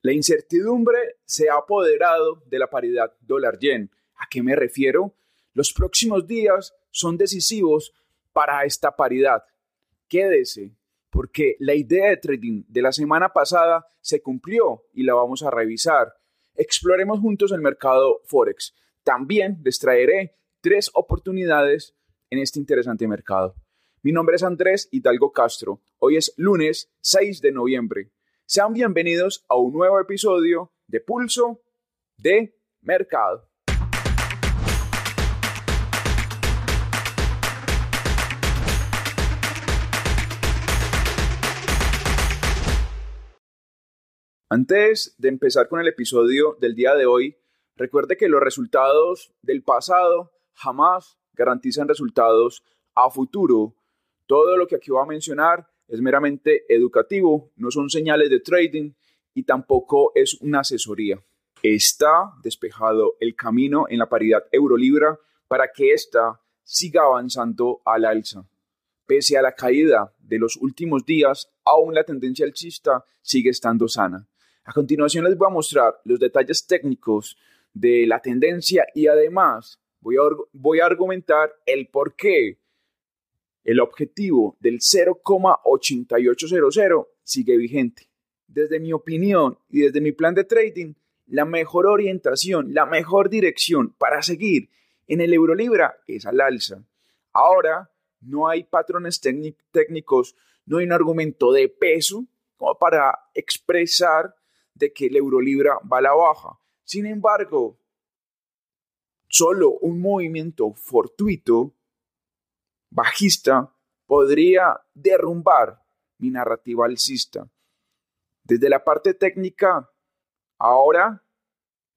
La incertidumbre se ha apoderado de la paridad dólar-yen. ¿A qué me refiero? Los próximos días son decisivos para esta paridad. Quédese, porque la idea de trading de la semana pasada se cumplió y la vamos a revisar. Exploremos juntos el mercado Forex. También les traeré tres oportunidades en este interesante mercado. Mi nombre es Andrés Hidalgo Castro. Hoy es lunes 6 de noviembre. Sean bienvenidos a un nuevo episodio de Pulso de Mercado. Antes de empezar con el episodio del día de hoy, recuerde que los resultados del pasado jamás garantizan resultados a futuro. Todo lo que aquí voy a mencionar es meramente educativo, no son señales de trading y tampoco es una asesoría. Está despejado el camino en la paridad euro-libra para que ésta siga avanzando al alza. Pese a la caída de los últimos días, aún la tendencia alcista sigue estando sana. A continuación les voy a mostrar los detalles técnicos de la tendencia y además voy a, voy a argumentar el por qué el objetivo del 0,8800 sigue vigente. Desde mi opinión y desde mi plan de trading, la mejor orientación, la mejor dirección para seguir en el euro libra es al alza. Ahora no hay patrones técnicos, no hay un argumento de peso como para expresar de que el euro libra va a la baja. Sin embargo, solo un movimiento fortuito bajista podría derrumbar mi narrativa alcista. Desde la parte técnica, ahora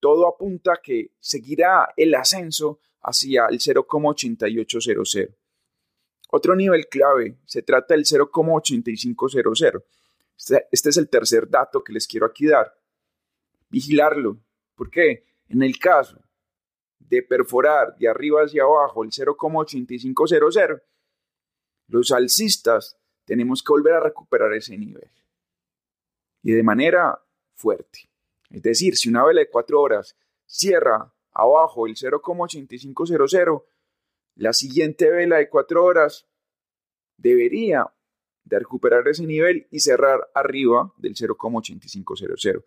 todo apunta a que seguirá el ascenso hacia el 0,8800. Otro nivel clave se trata del 0,8500. Este, este, es el tercer dato que les quiero aquí dar. Vigilarlo. ¿Por qué? En el caso de perforar de arriba hacia abajo el 0,8500, los alcistas tenemos que volver a recuperar ese nivel. Y de manera fuerte. Es decir, si una vela de 4 horas cierra abajo el 0,8500, la siguiente vela de 4 horas debería de recuperar ese nivel y cerrar arriba del 0,8500.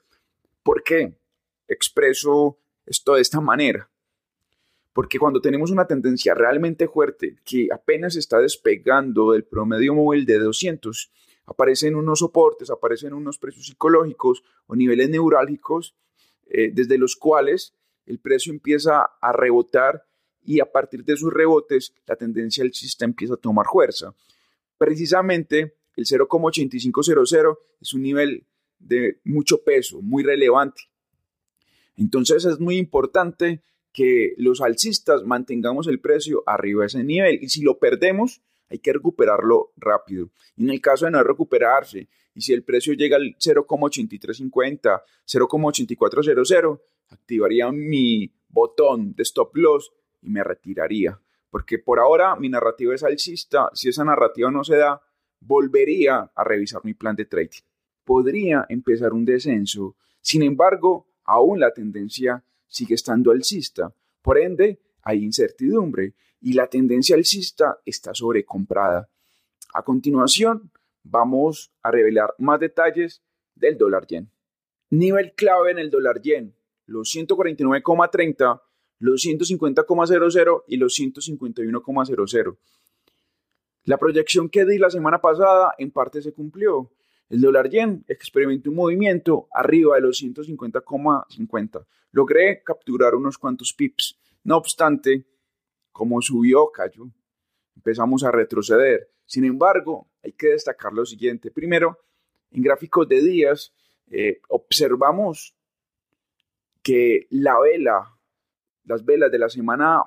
¿Por qué expreso esto de esta manera? Porque cuando tenemos una tendencia realmente fuerte que apenas está despegando del promedio móvil de 200, aparecen unos soportes, aparecen unos precios psicológicos o niveles neurálgicos eh, desde los cuales el precio empieza a rebotar y a partir de sus rebotes la tendencia alcista empieza a tomar fuerza. Precisamente el 0,8500 es un nivel de mucho peso, muy relevante. Entonces es muy importante que los alcistas mantengamos el precio arriba de ese nivel y si lo perdemos hay que recuperarlo rápido. En el caso de no recuperarse y si el precio llega al 0,8350, 0,8400, activaría mi botón de stop loss y me retiraría. Porque por ahora mi narrativa es alcista, si esa narrativa no se da, volvería a revisar mi plan de trading. Podría empezar un descenso, sin embargo, aún la tendencia sigue estando alcista. Por ende, hay incertidumbre y la tendencia alcista está sobrecomprada. A continuación, vamos a revelar más detalles del dólar yen. Nivel clave en el dólar yen, los 149,30, los 150,00 y los 151,00. La proyección que di la semana pasada en parte se cumplió. El dólar yen experimentó un movimiento arriba de los 150,50. Logré capturar unos cuantos pips. No obstante, como subió, cayó. Empezamos a retroceder. Sin embargo, hay que destacar lo siguiente. Primero, en gráficos de días, eh, observamos que la vela, las velas de la semana,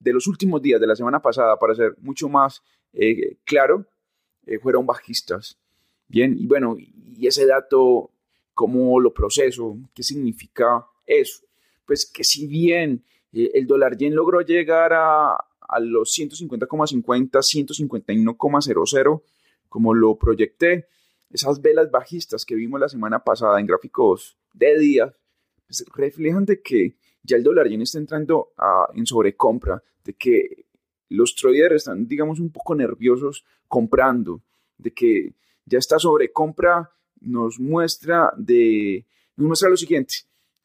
de los últimos días de la semana pasada, para ser mucho más eh, claro, eh, fueron bajistas. Bien, y bueno, y ese dato, ¿cómo lo proceso? ¿Qué significa eso? Pues que si bien eh, el dólar yen logró llegar a, a los 150,50, 151,00, como lo proyecté, esas velas bajistas que vimos la semana pasada en gráficos de días, pues reflejan de que ya el dólar yen está entrando en sobrecompra, de que los traders están, digamos, un poco nerviosos comprando, de que ya esta sobrecompra nos muestra, de, nos muestra lo siguiente,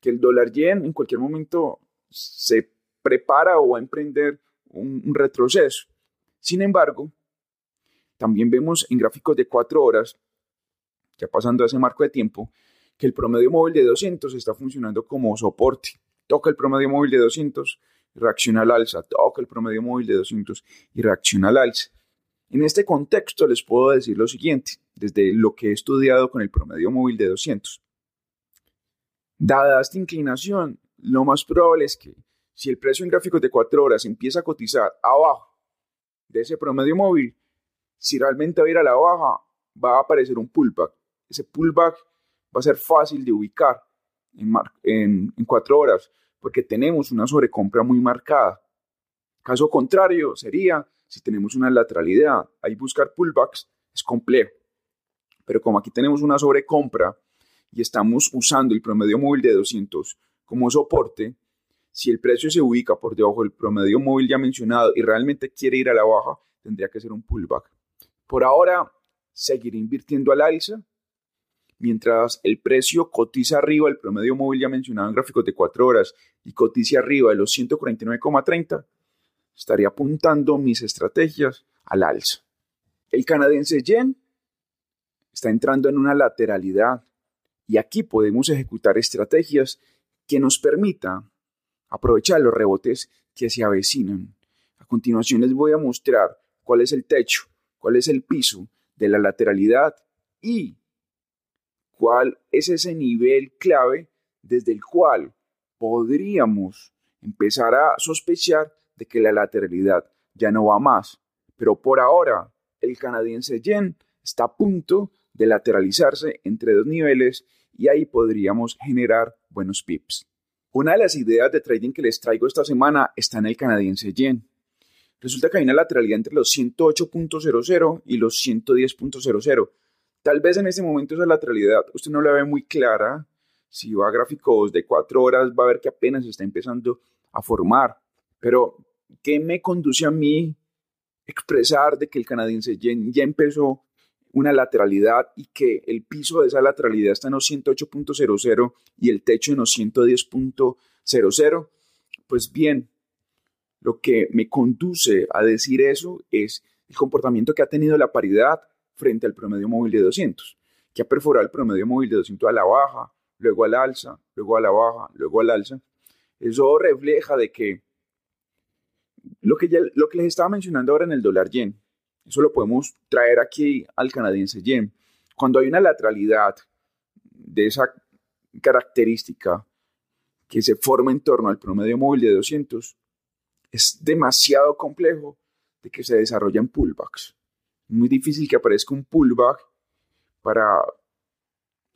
que el dólar yen en cualquier momento se prepara o va a emprender un, retroceso. Sin embargo, también vemos en gráficos de cuatro horas, ya pasando ese marco de tiempo, que el promedio móvil de 200 está funcionando como soporte. Toca el promedio móvil de 200 y reacciona al alza. Toca el promedio móvil de 200 y reacciona al alza. En este contexto les puedo decir lo siguiente, desde lo que he estudiado con el promedio móvil de 200. Dada esta inclinación, lo más probable es que si el precio en gráficos de 4 horas empieza a cotizar abajo de ese promedio móvil, si realmente va a ir a la baja, va a aparecer un pullback. Ese pullback va a ser fácil de ubicar en, en, 4 horas porque tenemos una sobrecompra muy marcada. Caso contrario sería si tenemos una lateralidad. Ahí buscar pullbacks es complejo. Pero como aquí tenemos una sobrecompra y estamos usando el promedio móvil de 200 como soporte, si el precio se ubica por debajo del promedio móvil ya mencionado y realmente quiere ir a la baja, tendría que ser un pullback. Por ahora, seguiré invirtiendo al alza. Mientras el precio cotiza arriba del promedio móvil ya mencionado en gráficos de 4 horas y cotiza arriba de los 149,30, estaría apuntando mis estrategias al alza. El canadiense yen está entrando en una lateralidad y aquí podemos ejecutar estrategias que nos permitan aprovechar los rebotes que se avecinan. A continuación les voy a mostrar cuál es el techo, cuál es el piso de la lateralidad y cuál es ese nivel clave desde el cual podríamos empezar a sospechar de que la lateralidad ya no va más. Pero por ahora, el canadiense yen está a punto de lateralizarse entre dos niveles y ahí podríamos generar buenos pips. Una de las ideas de trading que les traigo esta semana está en el canadiense yen. Resulta que hay una lateralidad entre los 108.00 y los 110.00. Tal vez en este momento esa lateralidad usted no la ve muy clara. Si va a gráficos de 4 horas va a ver que apenas está empezando a formar. Pero, ¿qué me conduce a mí expresar de que el canadiense yen ya empezó una lateralidad y que el piso de esa lateralidad está en los 108.00 y el techo en los 110.00, pues bien, lo que me conduce a decir eso es el comportamiento que ha tenido la paridad frente al promedio móvil de 200, que ha perforado el promedio móvil de 200 a la baja, luego al alza, luego a la baja, luego al alza. Eso refleja de que lo que, lo que les estaba mencionando ahora en el dólar yen, eso lo podemos traer aquí al canadiense yen. Cuando hay una lateralidad de esa característica que se forma en torno al promedio móvil de 200, es demasiado complejo de que se desarrollen pullbacks. Muy difícil que aparezca un pullback para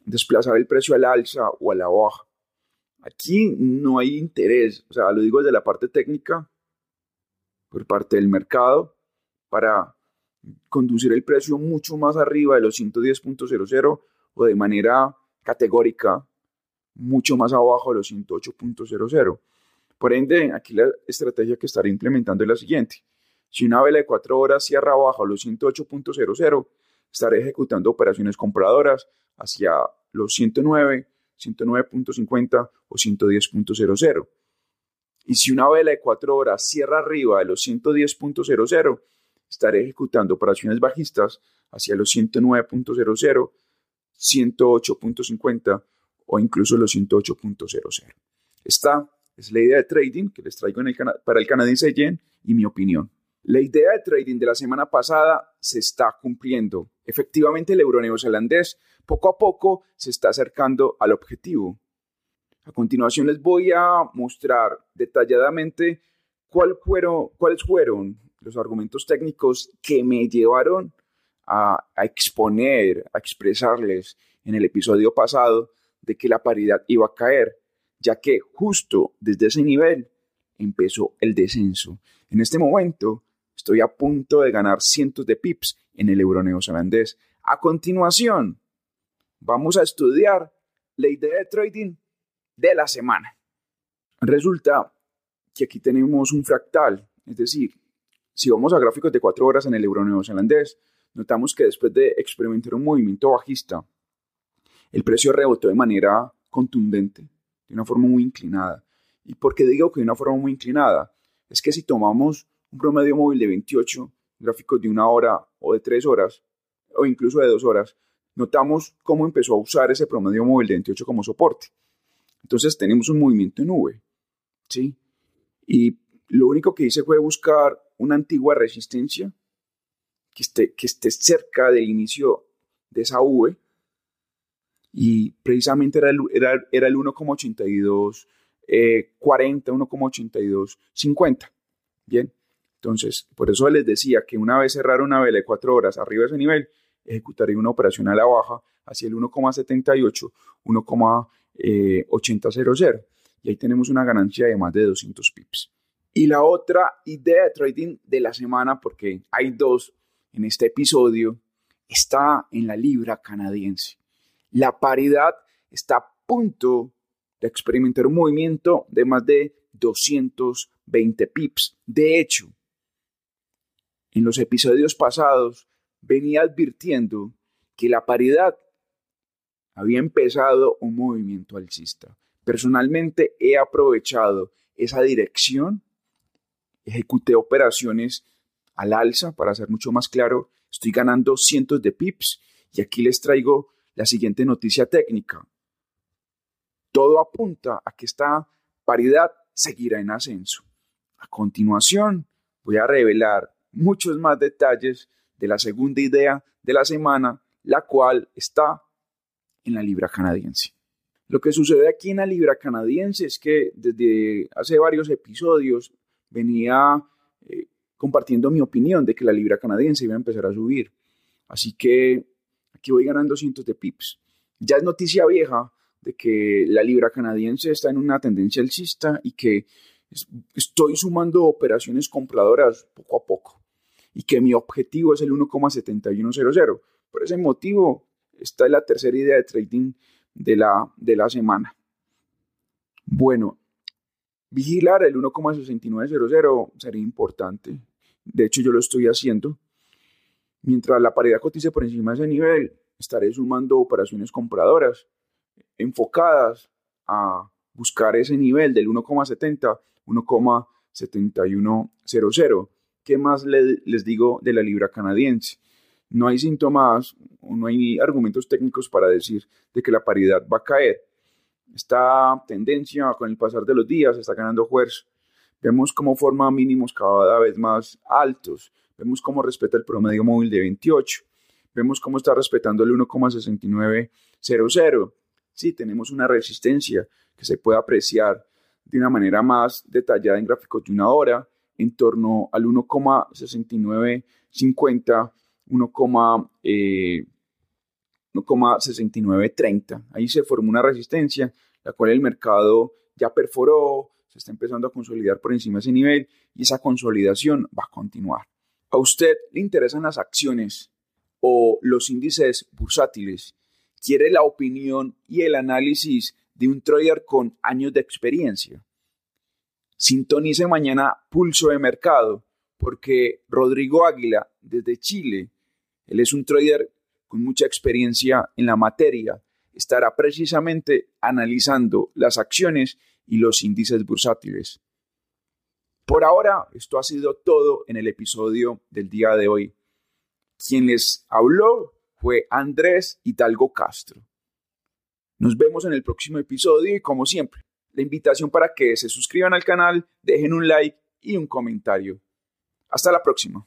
desplazar el precio al alza o a la baja. Aquí no hay interés, o sea, lo digo desde la parte técnica, por parte del mercado, para conducir el precio mucho más arriba de los 110.00 o de manera categórica mucho más abajo de los 108.00. Por ende, aquí la estrategia que estaré implementando es la siguiente. Si una vela de 4 horas cierra abajo los 108.00, estaré ejecutando operaciones compradoras hacia los 109, 109.50 o 110.00. Y si una vela de 4 horas cierra arriba de los 110.00, estaré ejecutando operaciones bajistas hacia los 109.00, 108.50 o incluso los 108.00. Esta es la idea de trading que les traigo para el canadiense yen y mi opinión. La idea de trading de la semana pasada se está cumpliendo. Efectivamente, el euro neozelandés poco a poco se está acercando al objetivo. A continuación les voy a mostrar detalladamente cuál cuáles fueron los argumentos técnicos que me llevaron a, exponer, a expresarles en el episodio pasado de que la paridad iba a caer, ya que justo desde ese nivel empezó el descenso. En este momento estoy a punto de ganar cientos de pips en el euro neozelandés. A continuación, vamos a estudiar la idea de trading de la semana. Resulta que aquí tenemos un fractal, es decir, si vamos a gráficos de cuatro horas en el euro neozelandés, notamos que después de experimentar un movimiento bajista, el precio rebotó de manera contundente, de una forma muy inclinada. ¿Y por qué digo que de una forma muy inclinada? Es que si tomamos un promedio móvil de 28, gráficos de una hora o de tres horas, o incluso de dos horas, notamos cómo empezó a usar ese promedio móvil de 28 como soporte. Entonces tenemos un movimiento en nube, ¿sí? Y lo único que hice fue buscar una antigua resistencia que esté, que esté cerca del inicio de esa V y precisamente era el, era, era el 1,82, 40, 1,82, 50. Bien, entonces por eso les decía que una vez cerrar una vela de 4 horas arriba de ese nivel, ejecutaría una operación a la baja hacia el 1,78, 1,8000 y ahí tenemos una ganancia de más de 200 pips. Y la otra idea de trading de la semana, porque hay dos en este episodio, está en la libra canadiense. La paridad está a punto de experimentar un movimiento de más de 220 pips. De hecho, en los episodios pasados venía advirtiendo que la paridad había empezado un movimiento alcista. Personalmente he aprovechado esa dirección, ejecuté operaciones al alza, para ser mucho más claro, estoy ganando cientos de pips y aquí les traigo la siguiente noticia técnica. Todo apunta a que esta paridad seguirá en ascenso. A continuación, voy a revelar muchos más detalles de la segunda idea de la semana, la cual está en la libra canadiense. Lo que sucede aquí en la libra canadiense es que desde hace varios episodios venía eh, compartiendo mi opinión de que la libra canadiense iba a empezar a subir. Así que aquí voy ganando cientos de pips. Ya es noticia vieja de que la libra canadiense está en una tendencia alcista y que estoy sumando operaciones compradoras poco a poco y que mi objetivo es el 1,7100. Por ese motivo, esta es la tercera idea de trading de la, de la semana. Bueno, vigilar el 1,6900 sería importante. De hecho, yo lo estoy haciendo. Mientras la paridad cotice por encima de ese nivel, estaré sumando operaciones compradoras enfocadas a buscar ese nivel del 1,70, 1,7100. ¿qué más les digo de la libra canadiense? No hay síntomas no hay argumentos técnicos para decir de que la paridad va a caer. Esta tendencia con el pasar de los días está ganando fuerza. Vemos cómo forma mínimos cada vez más altos. Vemos cómo respeta el promedio móvil de 28. Vemos cómo está respetando el 1,6900. Sí, tenemos una resistencia que se puede apreciar de una manera más detallada en gráficos de una hora en torno al 1,6950, 1,6930. Eh, Ahí se formó una resistencia, la cual el mercado ya perforó, se está empezando a consolidar por encima de ese nivel y esa consolidación va a continuar. ¿A usted le interesan las acciones o los índices bursátiles? ¿Quiere la opinión y el análisis de un trader con años de experiencia? Sintonice mañana Pulso de Mercado, porque Rodrigo Águila, desde Chile, él es un trader con mucha experiencia en la materia, estará precisamente analizando las acciones y los índices bursátiles. Por ahora, esto ha sido todo en el episodio del día de hoy. Quien les habló fue Andrés Hidalgo Castro. Nos vemos en el próximo episodio y como siempre, la invitación para que se suscriban al canal, dejen un like y un comentario. Hasta la próxima.